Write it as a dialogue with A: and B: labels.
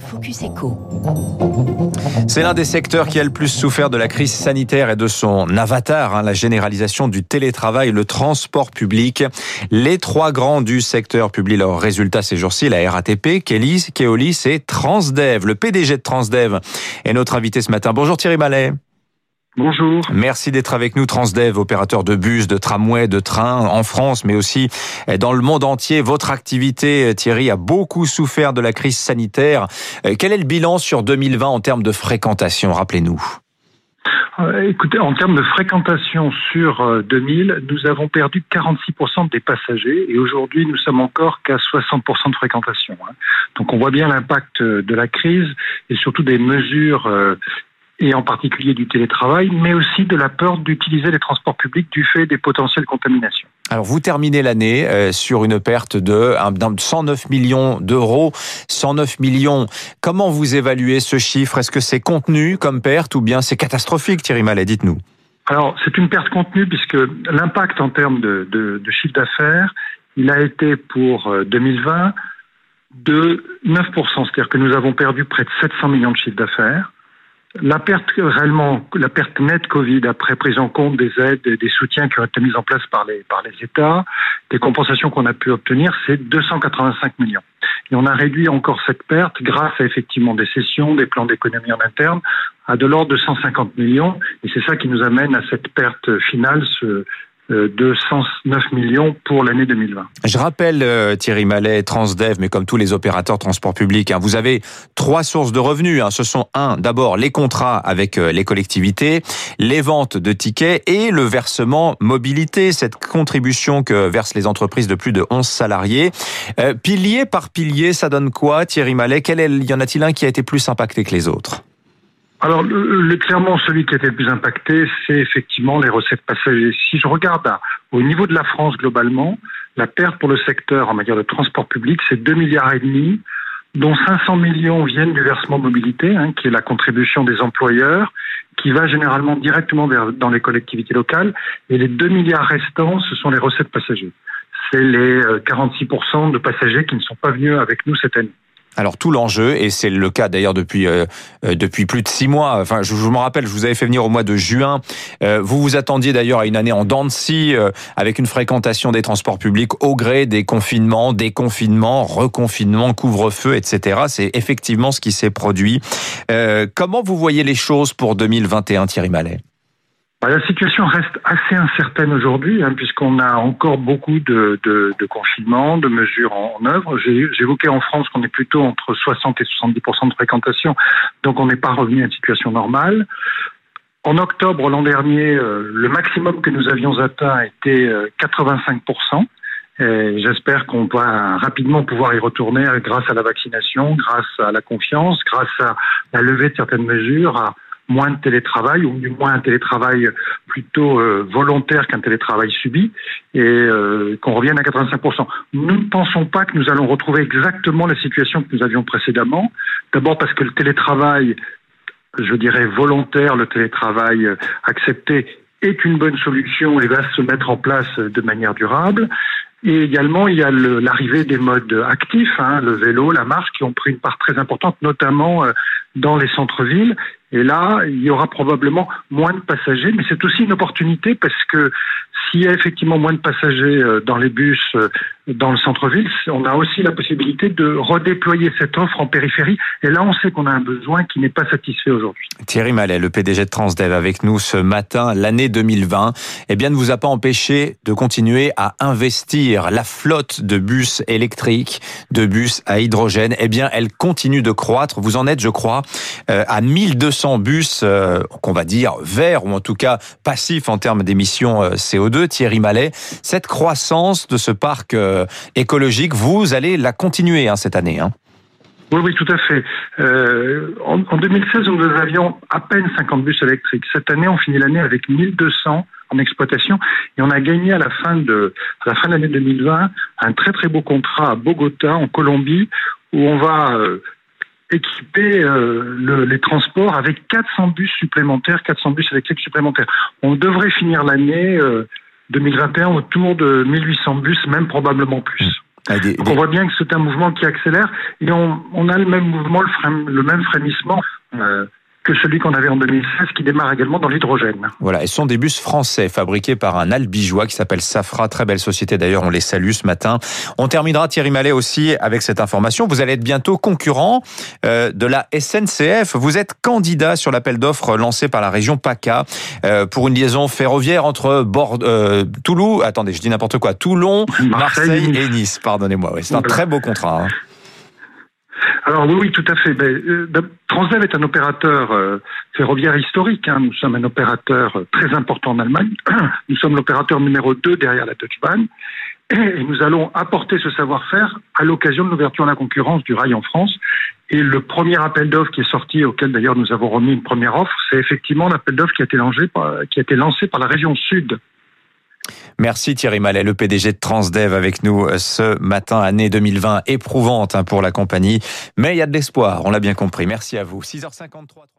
A: Focus.
B: C'est l'un des secteurs qui a le plus souffert de la crise sanitaire et de son avatar, hein, la généralisation du télétravail, le transport public. Les trois grands du secteur publient leurs résultats ces jours-ci, la RATP, Kelis, Keolis et Transdev. Le PDG de Transdev est notre invité ce matin. Bonjour Thierry Mallet.
C: Bonjour.
B: Merci d'être avec nous, Transdev, opérateur de bus, de tramway, de train en France, mais aussi dans le monde entier. Votre activité, Thierry, a beaucoup souffert de la crise sanitaire. Euh, quel est le bilan sur 2020 en termes de fréquentation Rappelez-nous?
C: Euh, écoutez, en termes de fréquentation sur 2000, euh, nous avons perdu 46% des passagers et aujourd'hui nous sommes encore qu'à 60% de fréquentation. Hein. Donc on voit bien l'impact de la crise et surtout des mesures et en particulier du télétravail, mais aussi de la peur d'utiliser les transports publics du fait des potentielles contaminations.
B: Alors vous terminez l'année euh, sur une perte de 109 millions d'euros, 109 millions. Comment vous évaluez ce chiffre? Est-ce que c'est contenu comme perte ou bien c'est catastrophique Thierry Mallet? Dites-nous.
C: Alors c'est une perte contenue puisque l'impact en termes de, de, de chiffre d'affaires, il a été pour 2020 euh, de 9%, c'est-à-dire que nous avons perdu près de 700 millions de chiffre d'affaires. La perte réellement, la perte nette Covid après prise en compte des aides et des soutiens qui ont été mis en place par les, par les États, des compensations qu'on a pu obtenir, c'est 285 millions. Et on a réduit encore cette perte grâce à effectivement des sessions, des plans d'économie en interne, à de l'ordre de 150 millions. Et c'est ça qui nous amène à cette perte finale, ce, de 109 millions pour l'année 2020.
B: Je rappelle euh, Thierry Mallet, Transdev, mais comme tous les opérateurs de transport public, hein, vous avez trois sources de revenus. Hein. Ce sont un, d'abord les contrats avec euh, les collectivités, les ventes de tickets et le versement mobilité, cette contribution que versent les entreprises de plus de 11 salariés. Euh, pilier par pilier, ça donne quoi, Thierry Mallet? Quel est, Y en a-t-il un qui a été plus impacté que les autres?
C: Alors, le, clairement, celui qui a été le plus impacté, c'est effectivement les recettes passagers. Si je regarde au niveau de la France globalement, la perte pour le secteur en matière de transport public, c'est 2 milliards et demi, dont 500 millions viennent du versement mobilité, hein, qui est la contribution des employeurs, qui va généralement directement vers, dans les collectivités locales, et les 2 milliards restants, ce sont les recettes passagers. C'est les 46% euh, de passagers qui ne sont pas venus avec nous cette année.
B: Alors tout l'enjeu, et c'est le cas d'ailleurs depuis euh, euh, depuis plus de six mois. Enfin, je, je me rappelle, je vous avais fait venir au mois de juin. Euh, vous vous attendiez d'ailleurs à une année en dents de scie, avec une fréquentation des transports publics au gré des confinements, déconfinements, reconfinements, couvre-feu, etc. C'est effectivement ce qui s'est produit. comment vous voyez les choses pour 2021, Thierry Mallet?
C: La situation reste assez incertaine aujourd'hui, hein, puisqu'on a encore beaucoup de, de, de confinements, de mesures en, œuvre. J'évoquais en France qu'on est plutôt entre 60 et 70% de fréquentation, donc on n'est pas revenu à une situation normale. En octobre l'an dernier, euh, le maximum que nous avions atteint était 85% euh, J'espère qu'on va rapidement pouvoir y retourner grâce à la vaccination, grâce à la confiance, grâce à la levée de certaines mesures, moins de télétravail, ou du moins un télétravail plutôt euh, volontaire qu'un télétravail subi, et euh, qu'on revienne à 85%. Nous ne pensons pas que nous allons retrouver exactement la situation que nous avions précédemment. D'abord parce que le télétravail, je dirais volontaire, le télétravail euh, accepté, est une bonne solution et va se mettre en place de manière durable. Et également, il y a l'arrivée des modes actifs, hein, le vélo, la marche, qui ont pris une part très importante, notamment dans les centres-villes. Et là, il y aura probablement moins de passagers, mais c'est aussi une opportunité parce que s'il y a effectivement moins de passagers euh, dans les bus euh, dans le centre-ville, on a aussi la possibilité de redéployer cette offre en périphérie. Et là, on sait qu'on a un besoin qui n'est pas satisfait aujourd'hui.
B: Thierry Mallet, le PDG de Transdev, avec nous ce matin, l'année 2020, eh bien, ne vous a pas empêché de continuer à investir. La flotte de bus électriques, de bus à hydrogène, eh bien, elle continue de croître. Vous en êtes, je crois, euh, à 1200 bus qu'on va dire verts ou en tout cas passifs en termes d'émissions CO2 Thierry Mallet. Cette croissance de ce parc euh, écologique, vous allez la continuer hein, cette année. Hein.
C: Oui, oui, tout à fait. Euh, en, 2016, nous avions à peine 50 bus électriques. Cette année, on finit l'année avec 1200 en exploitation et on a gagné à la fin de la fin de l'année 2020 un très très beau contrat à Bogota, en Colombie, où on va euh, équiper euh, les transports avec 400 bus supplémentaires, 400 bus électriques supplémentaires. On devrait finir l'année 2021 autour de 1800 bus, même probablement plus. Ah, on voit bien que c'est un mouvement qui accélère et on, on a le même mouvement, le, le même frémissement. Euh, que celui qu'on avait en 2016 qui démarre également dans l'hydrogène.
B: Voilà, et ce sont des bus français fabriqués par un albigeois qui s'appelle Safra, très belle société d'ailleurs, on les salue ce matin. On terminera Thierry Mallet aussi avec cette information, vous allez être bientôt concurrent euh, de la SNCF, vous êtes candidat sur l'appel d'offres lancé par la région PACA euh, pour une liaison ferroviaire entre Bordeaux, euh, Toulouse, attendez, je dis n'importe quoi, Toulon, Marseille, et Nice, pardonnez-moi, c'est un très beau contrat. Hein.
C: Alors oui, oui, tout à fait. Ben, Transdev est un opérateur euh, ferroviaire historique. Hein. Nous sommes un opérateur euh, très important en Allemagne. Nous sommes l'opérateur numéro 2 derrière la Deutsche Bahn. Et nous allons apporter ce savoir-faire à l'occasion de l'ouverture à la concurrence du rail en France. Et le premier appel d'offres qui est sorti, auquel d'ailleurs nous avons remis une première offre, c'est effectivement l'appel d'offres qui qui a été lancé par la région Sud
B: Merci Thierry Mallet, le PDG de Transdev avec nous euh, ce matin, année 2020 éprouvante hein, pour la compagnie. Mais il y a de l'espoir, on l'a bien compris. Merci à vous. 6h53.